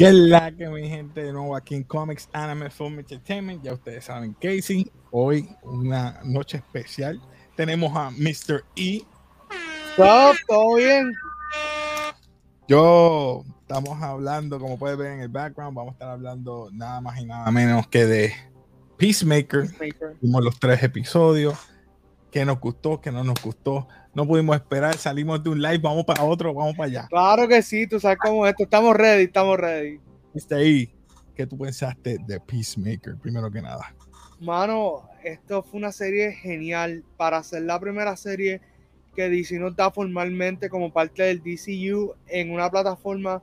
¿Qué es la que mi gente de nuevo aquí en Comics Anime Film Entertainment? Ya ustedes saben, Casey. Hoy una noche especial. Tenemos a Mr. E. Todo, todo bien. Yo estamos hablando, como puedes ver en el background, vamos a estar hablando nada más y nada menos que de Peacemaker. Peacemaker. Vimos los tres episodios. ¿Qué nos gustó? ¿Qué no nos gustó? No pudimos esperar, salimos de un live, vamos para otro, vamos para allá. Claro que sí, tú sabes cómo es esto. Estamos ready, estamos ready. Mr. E, ¿qué tú pensaste de Peacemaker, primero que nada? Mano, esto fue una serie genial para ser la primera serie que DC nos da formalmente como parte del DCU en una plataforma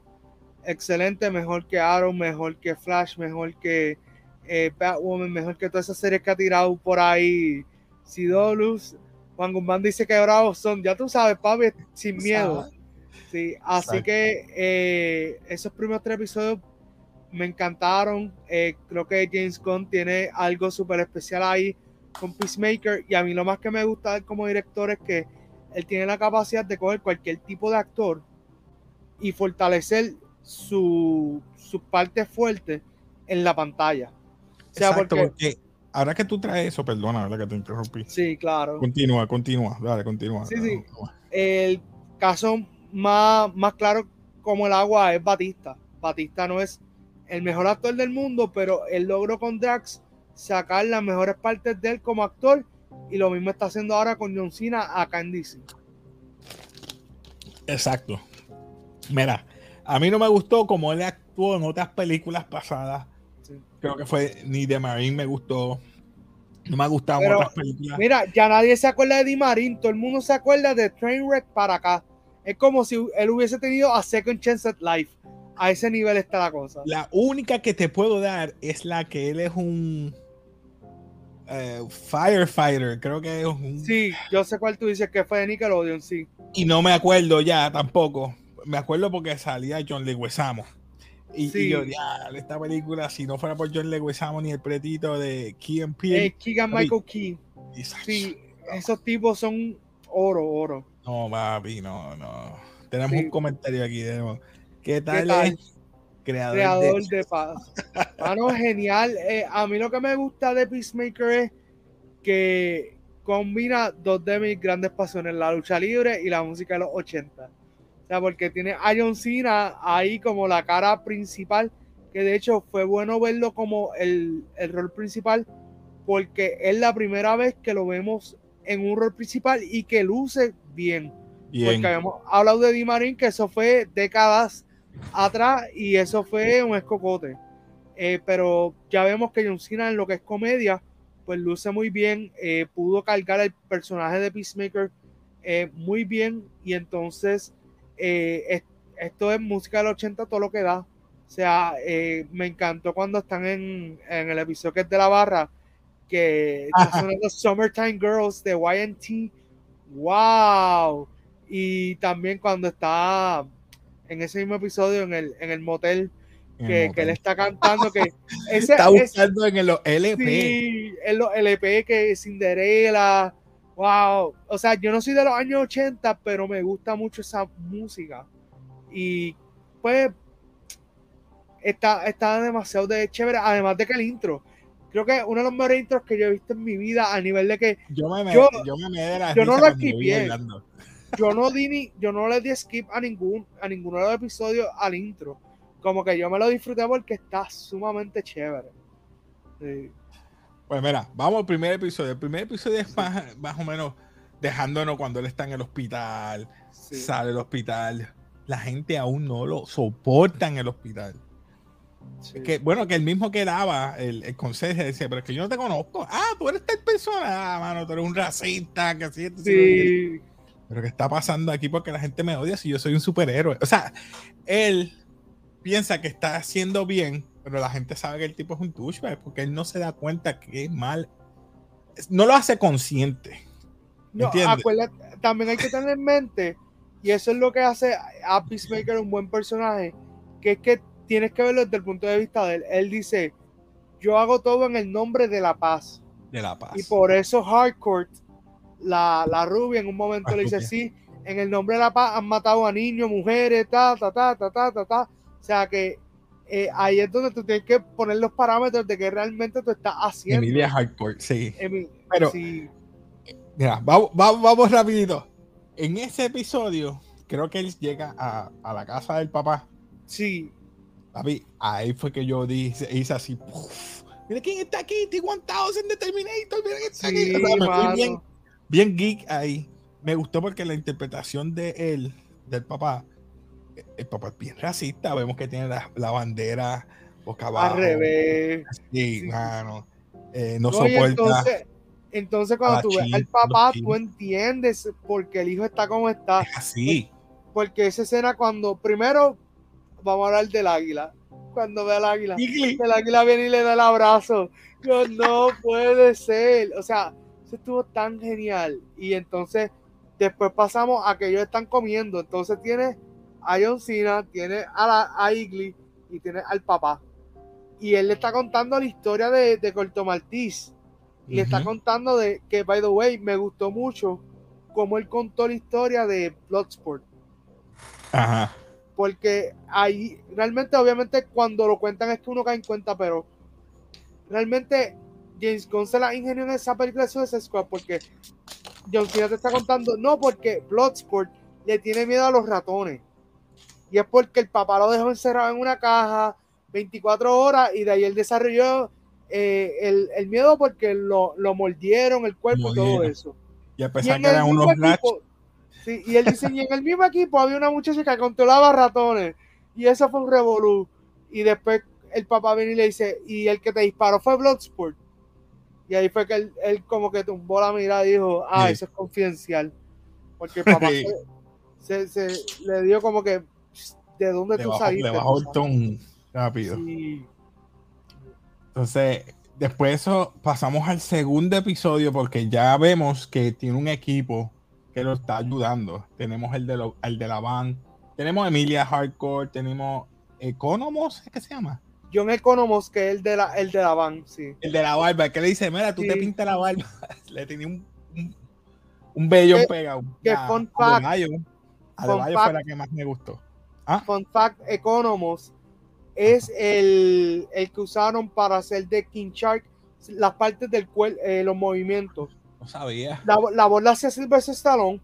excelente, mejor que Arrow, mejor que Flash, mejor que eh, Batwoman, mejor que todas esas series que ha tirado por ahí. Sidolus, Juan Guzmán dice que bravos son, ya tú sabes, papi, sin miedo. Sí, así Exacto. que eh, esos primeros tres episodios me encantaron. Eh, creo que James Gunn tiene algo súper especial ahí con Peacemaker. Y a mí lo más que me gusta como director es que él tiene la capacidad de coger cualquier tipo de actor y fortalecer su, su parte fuerte en la pantalla. O sea, Exacto, porque, porque ahora que tú traes eso, perdona, ahora que te interrumpí. sí, claro. Continúa, continúa, dale, continúa. Sí, sí. El caso más, más claro como el agua es Batista. Batista no es el mejor actor del mundo, pero él logró con Drax sacar las mejores partes de él como actor y lo mismo está haciendo ahora con John Cena acá en DC. Exacto. Mira, a mí no me gustó como él actuó en otras películas pasadas. Creo que fue ni de Marine me gustó. No me ha gustado Pero, otras películas. Mira, ya nadie se acuerda de Di Marín, todo el mundo se acuerda de Trainwreck para acá. Es como si él hubiese tenido a Second Chance at Life. A ese nivel está la cosa. La única que te puedo dar es la que él es un eh, firefighter, creo que es un... Sí, yo sé cuál tú dices que fue de Nickelodeon, sí. Y no me acuerdo ya tampoco. Me acuerdo porque salía John Leguizamo. Y, y Sí. yo, ya, esta película, si no fuera por John Leguizamo ni el pretito de Key and Eh, Peele, Keegan Papi. Michael Key. Sí, esos tipos son oro, oro. no, papi, no, no. Tenemos Sí. un comentario aquí. Tenemos. ¿Qué tal, tal? es creador, Creador de... de paz. Genial. Eh, a mí lo que me gusta de Peacemaker es que combina dos de mis grandes pasiones, la lucha libre y la música de los 80. O sea, porque tiene a John Cena ahí como la cara principal, que de hecho fue bueno verlo como el, el rol principal, porque es la primera vez que lo vemos en un rol principal y que luce bien. Bien. Porque habíamos hablado de Di Marín, que eso fue décadas atrás y eso fue un escocote. Eh, pero ya vemos que John Cena en lo que es comedia, pues luce muy bien, eh, pudo cargar el personaje de Peacemaker eh, muy bien y entonces eh, es- esto es música del 80 todo lo que da. O sea, eh, me encantó cuando están en, en el episodio que es de la barra, que está sonando Summertime Girls de YNT. ¡Wow! Y también cuando está en ese mismo episodio en el, en el motel, el que, que él está cantando, que ese, Está ese- buscando en el LP. sí, en los LP que Cinderella, wow. O sea, yo no soy de los años 80, pero me gusta mucho esa música. Y pues está, está demasiado de chévere, además de que el intro, creo que uno de los mejores intros que yo he visto en mi vida a nivel de que Yo me, Yo- yo me de la yo no lo esquipié. yo no di ni, yo no le di skip a ningún, a ninguno de los episodios al intro. Como que yo me lo disfruté porque está sumamente chévere. Sí. Pues mira, vamos al primer episodio. El primer episodio es más, más o menos dejándonos cuando él está en el hospital, sí. sale del hospital. La gente aún no lo soporta en el hospital. Sí. Que, bueno, que el mismo que daba el, el consejo decía, pero es que yo no te conozco. Ah, tú eres tal persona. Ah, mano, tú eres un racista, que así. Sí, Pero ¿qué está pasando aquí? Porque la gente me odia si yo soy un superhéroe. O sea, él piensa que está haciendo bien, pero la gente sabe que el tipo es un douchebag porque él no se da cuenta que es mal. No lo hace consciente. ¿Me No, acuérdate, también hay que tener en mente, y eso es lo que hace a Peacemaker un buen personaje, que es que tienes que verlo desde el punto de vista de él. Él dice, yo hago todo en el nombre de la paz. De la paz. Y por eso Hardcore, la, la rubia, en un momento La le dice, rubia. sí, en el nombre de la paz han matado a niños, mujeres, ta, ta, ta, ta, ta, ta, ta. O sea que eh, ahí es donde tú tienes que poner los parámetros de que realmente tú estás haciendo. Emilia Hardcore, sí. Emi- Pero- sí, Mira, vamos, vamos, vamos rapidito. En ese episodio, creo que él llega a, a la casa del papá. sí, Papi, ahí fue que yo dije, hice así. "Puf, mira quién está aquí, T-1000 de Terminator, mira quién está aquí. sí, O sea, me fui bien, bien geek ahí. Me gustó porque la interpretación de él, del papá, el papá es bien racista. Vemos que tiene la, la bandera boca abajo. al revés. Sí, Sí. mano. Eh, no, soporta. entonces, entonces cuando tú ves al papá, tú entiendes por qué el hijo está como está. es así. Porque esa escena cuando, primero, vamos a hablar del águila. Cuando ve al águila, Igli. el águila viene y le da el abrazo. Yo, no puede ser. O sea, eso estuvo tan genial. Y entonces, después pasamos a que ellos están comiendo. Entonces tiene a John Cena, tiene a, la, a Igli y tiene al papá. Y él le está contando la historia de, de Corto. Y le está contando de que, by the way, me gustó mucho cómo él contó la historia de Bloodsport. Ajá. Porque ahí, realmente, obviamente, cuando lo cuentan es que uno cae en cuenta, pero realmente James Gunn se la ingenió en esa película de Suicide Squad porque John Cena te está contando, no, porque Bloodsport le tiene miedo a los ratones. Y es porque el papá lo dejó encerrado en una caja 24 horas y de ahí él desarrolló eh, el, el miedo porque lo, lo mordieron el cuerpo y todo Mordieron. eso. Y a Y pesar en que eran unos equipo, sí, y él dice, y en el mismo equipo había una muchacha que controlaba ratones. Y eso fue un revolú. Y después el papá viene y le dice, y el que te disparó fue Bloodsport. Y ahí fue que él, él como que tumbó la mirada y dijo, ah, Sí. eso es confidencial. Porque el papá se- se- le dio como que, ¿de dónde le tú bajó, saliste? le bajó el ton rápido. Sí. Entonces, después de eso, pasamos al segundo episodio porque ya vemos que tiene un equipo que lo está ayudando. Tenemos el de, lo- el de la van, tenemos Emilia Hardcore, tenemos Economos, ¿es que se llama? John Economos, que es el de la, el de la van, sí. El de la barba, que le dice, mira, tú te pintas la barba. le tenía un, un, Que- pegado. que A- fun fact. Adebayo. Adebayo fact. fue la que más me gustó. Ah, Fun fact, Economos es el, el que usaron para hacer de King Shark las partes del cuerpo, los movimientos. no sabía. La, la voz la hacía Sylvester Stallone,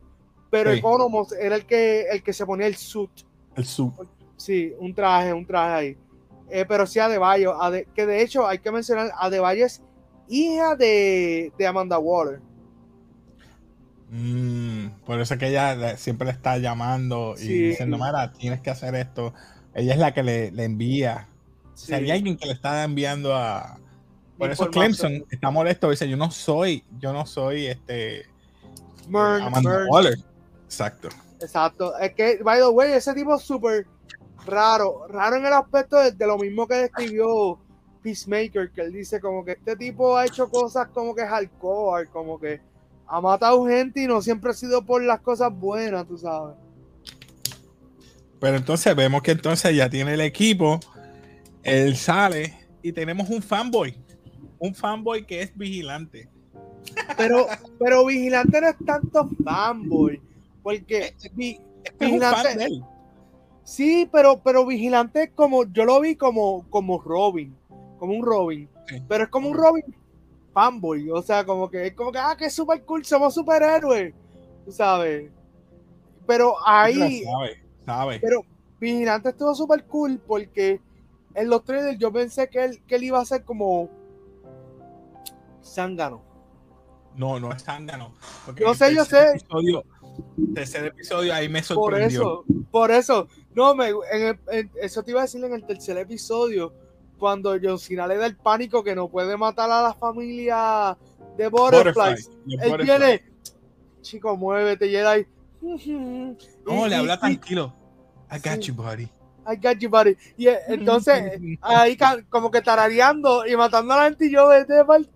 pero Sí. Economos era el que, el que se ponía el suit. El sub. Sí, un traje, un traje ahí. Eh, pero sí Adebayo, Ade- que de hecho hay que mencionar, Adebayo es hija de, de Amanda Waller. Mm, por eso es que ella siempre le está llamando y Sí. diciendo, Mara, tienes que hacer esto. Ella es la que le, le envía. Sí. Hay alguien que le está enviando a. Por eso. Clemson está molesto. Dice, yo no soy, yo no soy este Amanda Mern. Waller. Exacto. Exacto. Es que, by the way, ese tipo es súper raro. Raro en el aspecto de, de lo mismo que describió Peacemaker, que él dice como que este tipo ha hecho cosas como que hardcore, como que ha matado gente y no siempre ha sido por las cosas buenas, tú sabes. Pero entonces vemos que entonces ya tiene el equipo. Él sale y tenemos un fanboy. Un fanboy que es vigilante. Pero, pero Vigilante no es tanto fanboy, porque vi- Es un fan Vigilante, de él. sí, pero, pero Vigilante es como, yo lo vi como, como Robin, como un Robin, Sí. pero es como un Robin fanboy, o sea, como que es como que, ah, que super cool, somos superhéroes, tú sabes. Pero ahí, Sabe, sabe. pero Vigilante estuvo super cool porque en los trailers yo pensé que él, que él iba a ser como Zángano. No, no es zángano. el sé, yo sé. Episodio, tercer episodio ahí me Por sorprendió. eso, por eso. No, me, en el- en- eso te iba a decir en el tercer episodio, cuando John Cena le da el pánico que no puede matar a la familia de Butterflies. Butterfly, Él Butterfly. viene, chico, muévete, Jedi. No, Y- le habla y- tranquilo. I got Sí. you, buddy. I got you, buddy. Y eh, entonces, ahí ca- como que tarareando y matando a la gente y yo pa'l-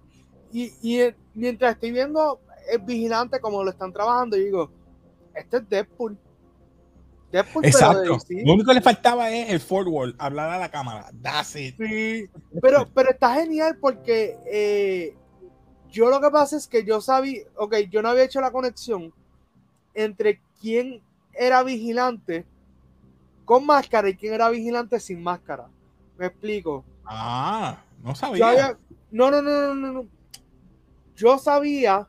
y, y eh, mientras estoy viendo el vigilante como lo están trabajando, yo digo, este es Deadpool. Deadpool, pero de Exacto. Lo único que le faltaba es el forward, hablar a la cámara. That's it. Sí, pero, pero está genial porque eh, yo lo que pasa es que yo sabía, ok, yo no había hecho la conexión entre quién era vigilante con máscara y quién era vigilante sin máscara. Me explico. Ah, no sabía. había- no, no, no, no, no, no. Yo sabía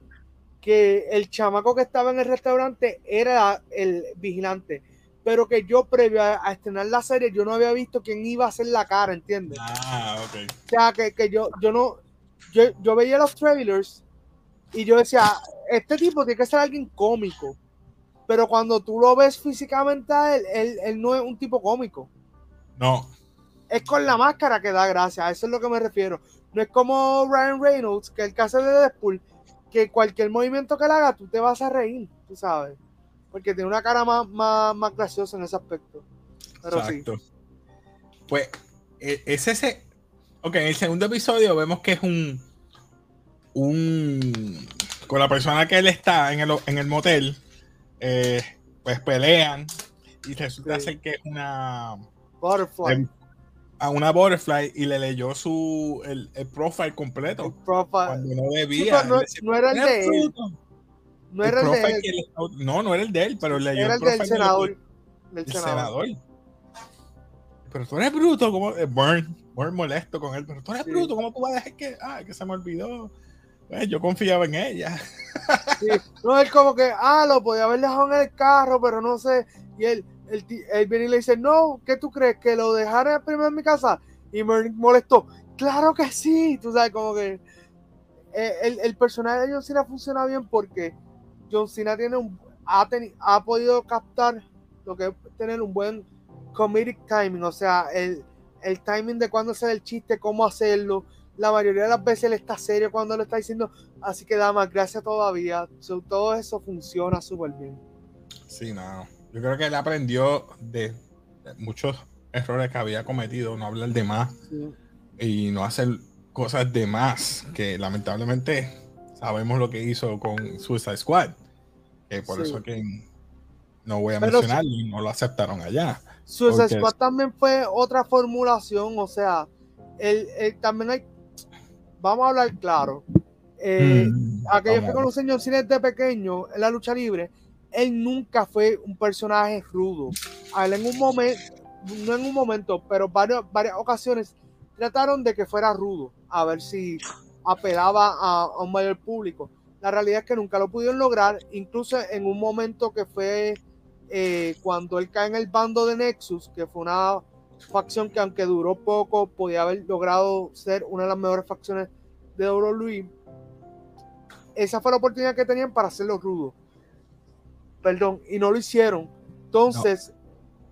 que el chamaco que estaba en el restaurante era el vigilante, pero que yo previo a, a estrenar la serie yo no había visto quién iba a hacer la cara, ¿entiendes? Ah, ok. O sea, que, que yo, yo no, yo, yo veía los trailers y yo decía, este tipo tiene que ser alguien cómico, pero cuando tú lo ves físicamente a él, él, él no es un tipo cómico. No. Es con la máscara que da gracia, a eso es lo que me refiero. No es como Ryan Reynolds, que el caso de Deadpool, que cualquier movimiento que le haga, tú te vas a reír, tú sabes. Porque tiene una cara más, más, más graciosa en ese aspecto. Pero sí. Exacto. Pues e- es ese. Ok, en el segundo episodio vemos que es un. Un. Con la persona que él está en el, en el motel. eh, pues pelean. Y resulta Sí. ser que es una. Butterfly. em, A una butterfly y le leyó su. El, el profile el completo. profile. Cuando no Sí, debía. no, no era el "Eres de él. bruto". No El era el de él. él- no, no era el de él, pero leyó Era el el del senador. Del el senador. senador. Pero tú eres bruto, como eh, Burn, Burn molesto con él, pero tú eres Sí. bruto, ¿cómo tú vas a dejar que, ah, que se me olvidó? Pues yo confiaba en ella. Sí. No, él como que, ah, lo podía haber dejado en el carro, pero no sé. Y él, él, él viene y le dice, no, ¿qué tú crees? ¿Que lo dejara primero en mi casa? Y me molestó, claro que sí. Tú sabes, como que eh, el, el personaje de John Cena funciona bien porque John Cena tiene un, ha, teni- ha podido captar lo que es tener un buen comedic timing, o sea, el, el timing de cuándo hacer el chiste, cómo hacerlo. La mayoría de las veces él está serio cuando lo está diciendo, así que da más gracias todavía. So, todo eso funciona súper bien. Sí, no. Yo creo que él aprendió de, de muchos errores que había cometido, no hablar de más y no hacer cosas de más, que lamentablemente sabemos lo que hizo con Suicide Squad, que por Sí. eso que no voy a Pero mencionarlo y no lo aceptaron allá. Suicide Porque- Squad también fue otra formulación, o sea, el, el- también hay, vamos a hablar claro, eh, Mm, aquellos que conocen John Cena desde pequeño en la lucha libre, él nunca fue un personaje rudo. A él en un momento, no en un momento, pero varias ocasiones trataron de que fuera rudo, a ver si apelaba a, a un mayor público. La realidad es que nunca lo pudieron lograr, incluso en un momento que fue eh, cuando él cae en el bando de Nexus, que fue una facción que aunque duró poco, podía haber logrado ser una de las mejores facciones de WWE. Esa fue la oportunidad que tenían para hacerlo rudo. Perdón, y no lo hicieron. Entonces,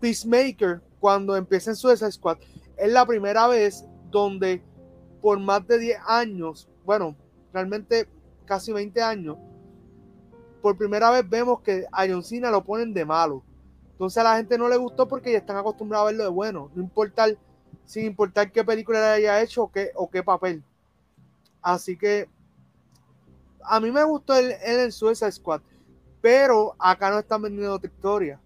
Peacemaker, cuando empieza en Suicide Squad, es la primera vez donde por más de 10 años, bueno, realmente casi 20 años, por primera vez vemos que a John Cena lo ponen de malo. Entonces a la gente no le gustó porque ya están acostumbrados a verlo de bueno, no importar, sin importar qué película le haya hecho o qué, o qué papel. Así que a mí me gustó el, el en Suicide Squad, pero acá no están vendiendo otra historia.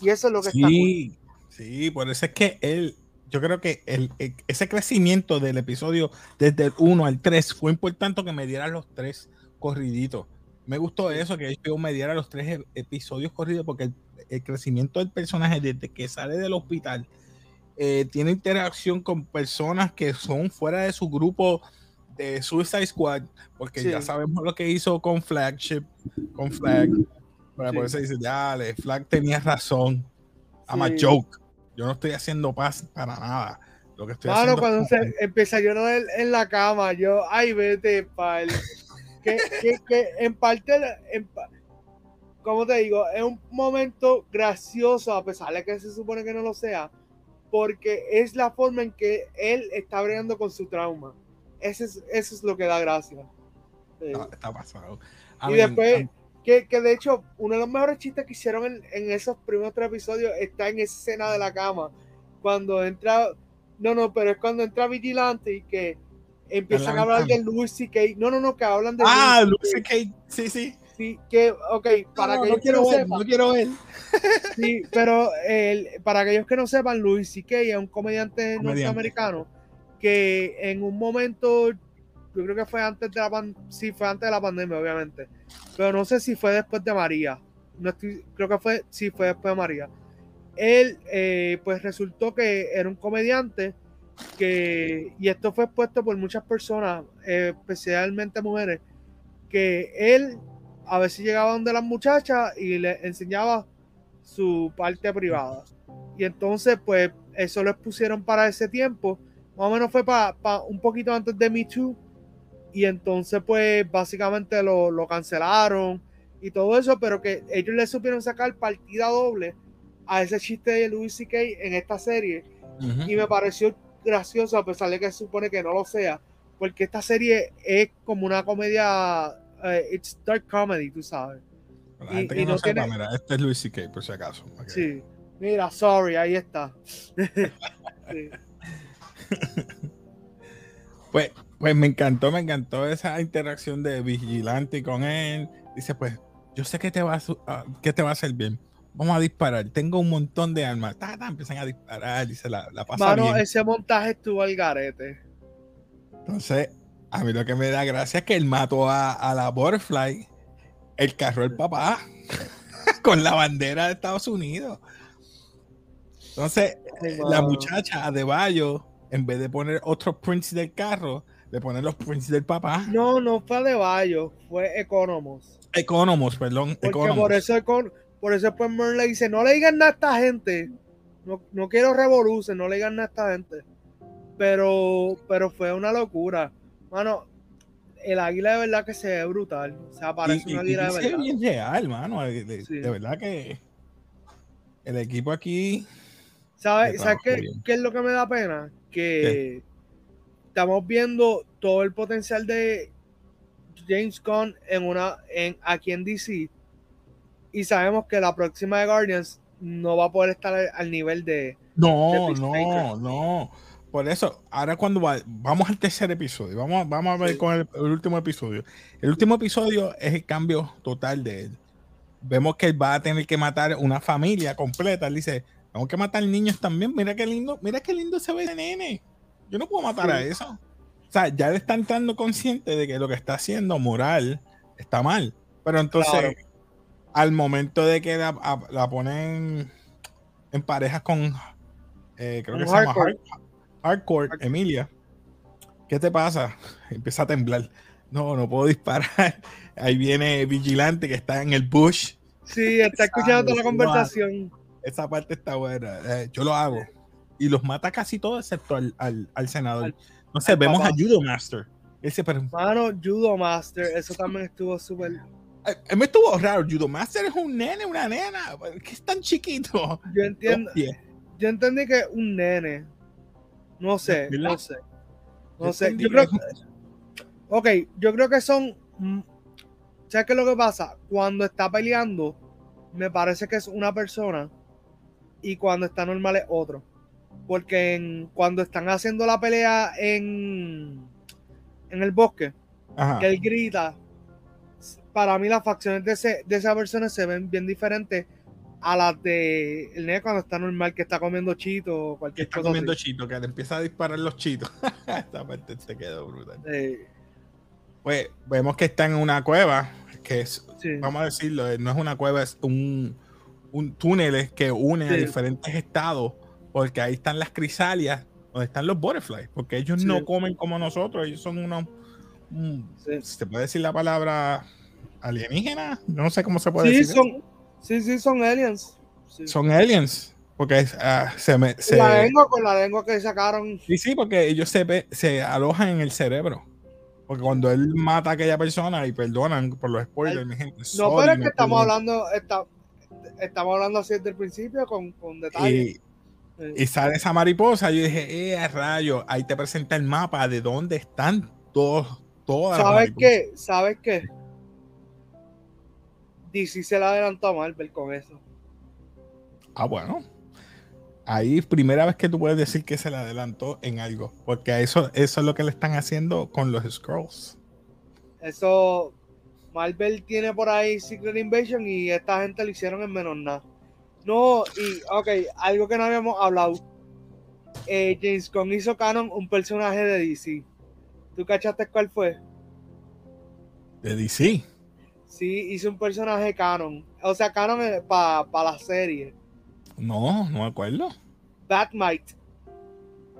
Y eso es lo que está cool. Sí, sí, por eso es que él, yo creo que el, el- ese crecimiento del episodio desde el 1 al 3 fue importante que me dieran los tres corriditos. Me gustó eso, que HBO me diera los tres e- episodios corridos, porque el, el crecimiento del personaje desde que sale del hospital eh, tiene interacción con personas que son fuera de su grupo de Suicide Squad, porque Sí. ya sabemos lo que hizo con Flagship, con Flag. Pero Sí. Por eso dice, dale, Flag tenía razón. I'm a joke. Yo no estoy haciendo paz para nada. Lo que estoy Mano, haciendo cuando es- se empieza a llorar en, en la cama, yo, ay, vete, pal. que, que, que en parte, en, como te digo, es un momento gracioso, a pesar de que se supone que no lo sea, porque es la forma en que él está bregando con su trauma. Ese es, eso es lo que da gracia. Sí. está, está pasado. I Y después, que, que de hecho, uno de los mejores chistes que hicieron en, en esos primeros tres episodios está en esa escena de la cama. Cuando entra, no, no, pero es cuando entra Vigilante y que empiezan a hablar de Louis C.K. No, no, no, que hablan de ah, Lucy Kate, sí, sí. Sí, que, ok, para No, aquellos no que quiero no ver, sepan, no quiero ver. sí, pero el- para aquellos que no sepan, Louis C.K. es un comediante, Comediante. norteamericano que en un momento, yo creo que fue antes de la pan- sí, fue antes de la pandemia, obviamente, pero no sé si fue después de María. No estoy, creo que fue, sí, fue después de María. Él, eh, pues resultó que era un comediante que, y esto fue expuesto por muchas personas, eh, especialmente mujeres, que él a veces llegaba donde las muchachas y le enseñaba su parte privada. Y entonces, pues, eso lo expusieron para ese tiempo. Más o menos fue para un poquito antes de Me Too. Y entonces, pues, básicamente lo, lo cancelaron y todo eso, pero que ellos le supieron sacar partida doble a ese chiste de Louis C.K. en esta serie. Y me pareció gracioso, a pesar de que se supone que no lo sea, porque esta serie es como una comedia, eh, it's dark comedy, tú sabes. La gente que no, sepa, mira, este es Louis C.K. por si acaso. Sí, mira, sorry, ahí está. pues, pues me encantó, me encantó esa interacción de Vigilante con él. Dice, pues, yo sé que te va a, ah, que te va a hacer bien vamos a disparar. Tengo un montón de armas. empiezan a disparar y se la, la pasa Mano, ese montaje estuvo al garete. Entonces, a mí lo que me da gracia es que él mató a, la Butterfly, el carro del papá, con la bandera de Estados Unidos. Entonces, la muchacha de Bayo, en vez de poner otros prints del carro, le pone los prints del papá. No, no fue de Bayo, fue Economos. Economos, perdón. Porque por eso por eso después Merle le dice, no le digan nada a esta gente. No, no quiero revolucionar, no le digan nada a esta gente. Pero, pero fue una locura. Mano, el águila de verdad que se ve brutal. O sea, parece una águila de verdad. bien real, mano. De, de, verdad que el equipo aquí. ¿Sabes, ¿sabes qué, qué, es lo que me da pena? Que estamos viendo todo el potencial de James Gunn en una, en, aquí en DC y sabemos que la próxima de Guardians no va a poder estar al nivel de. No, no, no. Por eso, ahora cuando vamos al tercer episodio, vamos, vamos a ver con el, último episodio. El último episodio es el cambio total de él. Vemos que él va a tener que matar una familia completa. Él dice, tengo que matar niños también. Mira qué lindo, mira qué lindo se ve el nene. Yo no puedo matar a eso. O sea, ya le están dando consciente de que lo que está haciendo moral está mal. Pero entonces, al momento de que la, ponen en parejas con, eh, creo que se llama Hardcore, Emilia, ¿qué te pasa? Empieza a temblar. No, no puedo disparar. Ahí viene Vigilante que está en el bush. Sí, está escuchando toda la conversación. Esa parte está buena. Eh, yo lo hago. Y los mata casi todos excepto al, al, senador. no sé, vemos a Judo Master. Ese, pero... Mano, Judo Master, eso también estuvo súper me estuvo raro. Judo Master es un nene, una nena. que es tan chiquito? Yo entiendo. Yo entendí que es un nene. No sé, no sé. No sé. Yo creo que, ok, yo creo que son. ¿Sabes qué es lo que pasa? Cuando está peleando, me parece que es una persona. Y cuando está normal es otro. Porque cuando están haciendo la pelea en, en el bosque, que él grita, para mí las facciones de, ese, de esa persona se ven bien diferentes a las de el nene cuando está normal, que está comiendo chito o cualquier está comiendo chito, que le empieza a disparar los chitos. Esta parte se quedó brutal. Pues vemos que está en una cueva, que es, vamos a decirlo, no es una cueva, es un, un túnel que une a diferentes estados, porque ahí están las crisalias, donde están los butterflies, porque ellos no comen como nosotros, ellos son unos, se puede decir la palabra alienígenas, no sé cómo se puede decir. Son, sí, sí, son aliens. Son aliens. Porque uh, se me. Se... La lengua con la lengua que sacaron. Sí, sí, porque ellos se, se alojan en el cerebro. Porque cuando él mata a aquella persona, y perdonan por los spoilers, mi gente. No, pero es que estamos hablando, está, estamos hablando así desde el principio con, con detalles. Y, y, sale esa mariposa, yo dije, eh, rayo, ahí te presenta el mapa de dónde están todos, todas ¿Sabes qué? ¿Sabes qué? DC se la adelantó a Marvel con eso. Ah, bueno. Ahí primera vez que tú puedes decir que se le adelantó en algo. Porque eso, eso es lo que le están haciendo con los Scrolls. Eso. Marvel tiene por ahí Secret Invasion y esta gente lo hicieron en menos nada. No, y ok, algo que no habíamos hablado. Eh, James Gunn hizo canon un personaje de DC. ¿Tú cachaste cuál fue? De DC. Sí, hizo un personaje canon. O sea, canon para la serie. No, no me acuerdo. Batmite.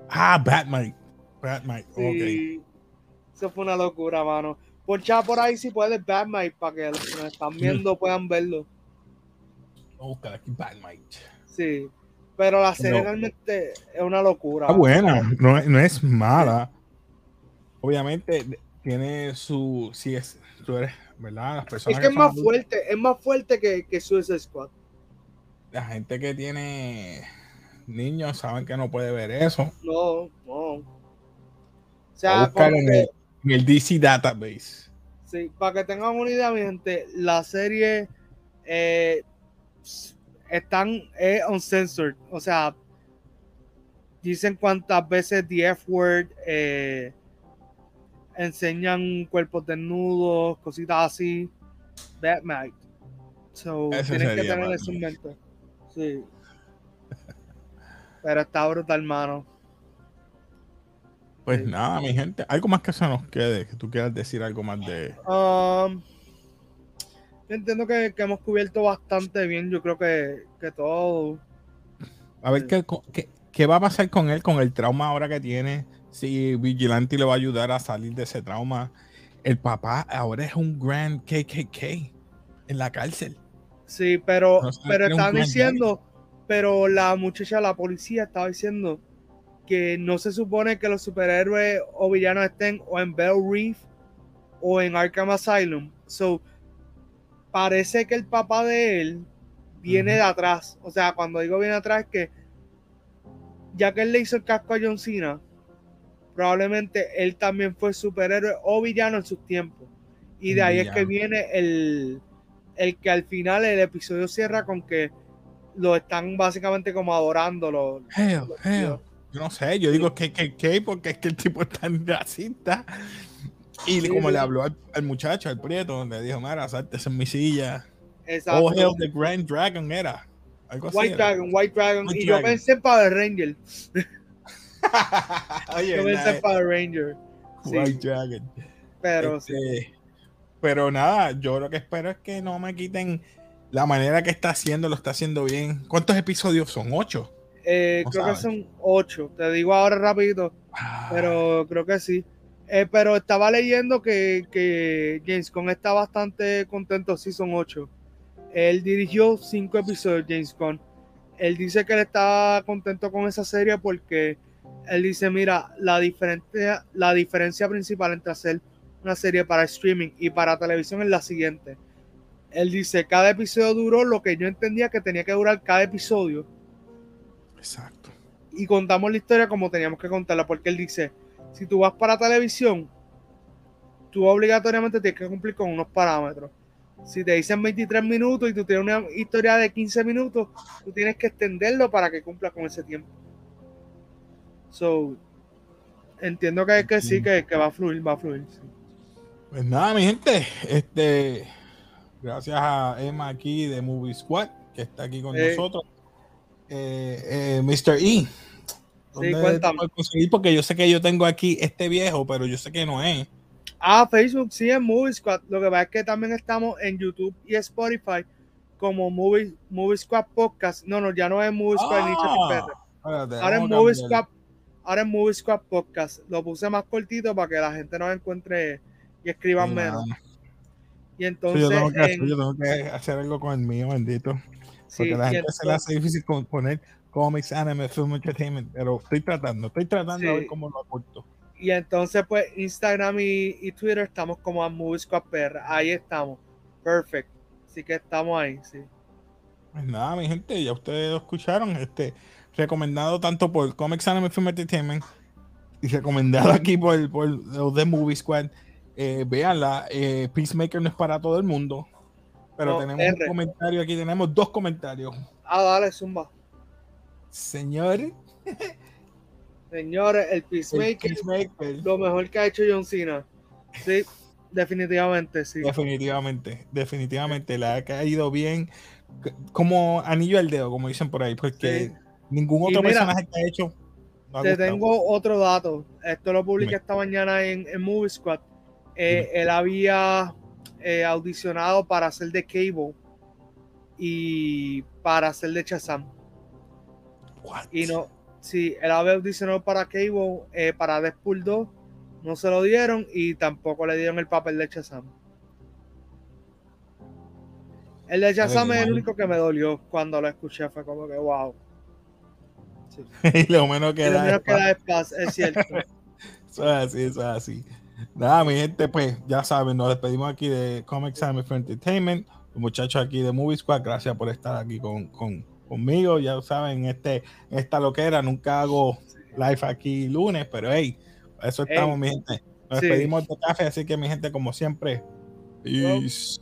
Ah, Batmite. Batmite, sí. ok. Eso fue una locura, mano. Por chat por ahí si puedes Batmite para que los que nos están viendo puedan verlo. Buscar aquí Batmite. Sí. Pero la serie realmente es una locura. Está buena, no, no, es mala. Obviamente tiene su. Si es. Tú eres, ¿verdad? Las personas es que, es más fuerte, es más fuerte que, que Suicide Squad. La gente que tiene niños saben que no puede ver eso. No, no. O sea, en, el, en el DC Database. Sí, para que tengan una idea, mi gente, la serie eh, están eh, uncensored. O sea, dicen cuántas veces the F word, eh, enseñan cuerpos desnudos, cositas así. Batman. So, tienen que tener eso en mente. Sí. Pero está brutal, hermano. Pues nada, mi gente. ¿Algo más que se nos quede? Que tú quieras decir algo más de. Um, entiendo que, hemos cubierto bastante bien. Yo creo que, todo. A ver qué, qué, va a pasar con él, con el trauma ahora que tiene. Si Vigilante le va a ayudar a salir de ese trauma. El papá ahora es un gran KKK en la cárcel. Sí, pero, pero están diciendo, pero la muchacha, la policía estaba diciendo que no se supone que los superhéroes o villanos estén o en Bell Reef o en Arkham Asylum. So, parece que el papá de él viene de atrás. O sea, cuando digo viene atrás es que ya que él le hizo el casco a John Cena, probablemente él también fue superhéroe o villano en sus tiempos. Y de ahí es que viene el, el que al final el episodio cierra con que lo están básicamente como adorando los, yo no sé, yo digo que, que, que, porque es que el tipo es tan racista. Y como le habló al, muchacho, al prieto, le dijo, mira, salte en mi silla. Exacto. Oh, hell, the Grand Dragon era. Algo White Dragon, White Dragon. y yo pensé en Power Ranger. yo pensé en Power Ranger. White Dragon. Pero sí. Este, pero nada, yo lo que espero es que no me quiten la manera que está haciendo, lo está haciendo bien. ¿Cuántos episodios son? ¿Ocho? Eh, creo que son ocho. Te digo ahora rapidito. Ah. Pero creo que sí. Eh, pero estaba leyendo que, que James Gunn está bastante contento. Sí, son ocho. Él dirigió cinco episodios, James Gunn. Él dice que él está contento con esa serie porque él dice, mira, la diferencia, la diferencia principal entre hacer una serie para streaming y para televisión es la siguiente. Él dice, cada episodio duró lo que yo entendía que tenía que durar cada episodio Exacto. Y contamos la historia como teníamos que contarla, porque él dice, si tú vas para televisión, tú obligatoriamente tienes que cumplir con unos parámetros. Si te dicen 23 minutos y tú tienes una historia de 15 minutos, tú tienes que extenderlo para que cumpla con ese tiempo. So, entiendo que, que sí, que, va a fluir, va a fluir. Pues nada, mi gente, este, gracias a Emma aquí de Movie Squad, que está aquí con eh, nosotros eh, eh, Mr. E. Sí, cuéntame. Porque yo sé que yo tengo aquí este viejo, pero yo sé que no es. Ah, Facebook sí es Movie Squad. Lo que pasa es que también estamos en YouTube y Spotify como Movie, Movie Squad Podcast. No, no, ya no es Movie Squad ah, ahora, es Movie Squad, ahora es Movie Squad Podcast. Lo puse más cortito para que la gente nos encuentre y escriban menos. Y entonces. yo, tengo que, hacer algo con el mío, bendito. Porque la gente se le hace difícil poner comics, anime, film entertainment, pero estoy tratando, estoy tratando de ver cómo lo aporto. Y entonces, pues, Instagram y, Twitter estamos como a Movies Ahí estamos. Perfect. Así que estamos ahí, sí. Pues nada, mi gente, ya ustedes lo escucharon. Este, recomendado tanto por Comics Anime Film Entertainment y recomendado aquí por, por los de Movie Squad. Eh, véanla, eh, Peacemaker no es para todo el mundo. Pero tenemos un comentario aquí, tenemos dos comentarios. Ah, dale, zumba. Señor. Señores, el Peacemaker, lo mejor que ha hecho John Cena. Sí, definitivamente, sí. Definitivamente, definitivamente. Le ha caído bien como anillo al dedo, como dicen por ahí, porque ningún otro personaje que ha hecho. te tengo otro dato. Esto lo publiqué esta mañana en, en Movie Squad. Eh, él había eh, audicionado para hacer de Cable y para hacer de Y no, Sí, él había audicionado para Cable, eh, para Deadpool 2, no se lo dieron y tampoco le dieron el papel de Shazam. El de Shazam es el único que me dolió cuando lo escuché, fue como que wow. y lo menos que da es, es cierto. eso es así, eso es así. Nada, mi gente, pues ya saben, nos despedimos aquí de Comic Time for Entertainment. Los muchachos aquí de Movie Squad, gracias por estar aquí con, con, conmigo. Ya saben, este, esta loquera, nunca hago live aquí lunes, pero hey, eso estamos, mi gente. Nos despedimos de café, así que mi gente, como siempre, peace.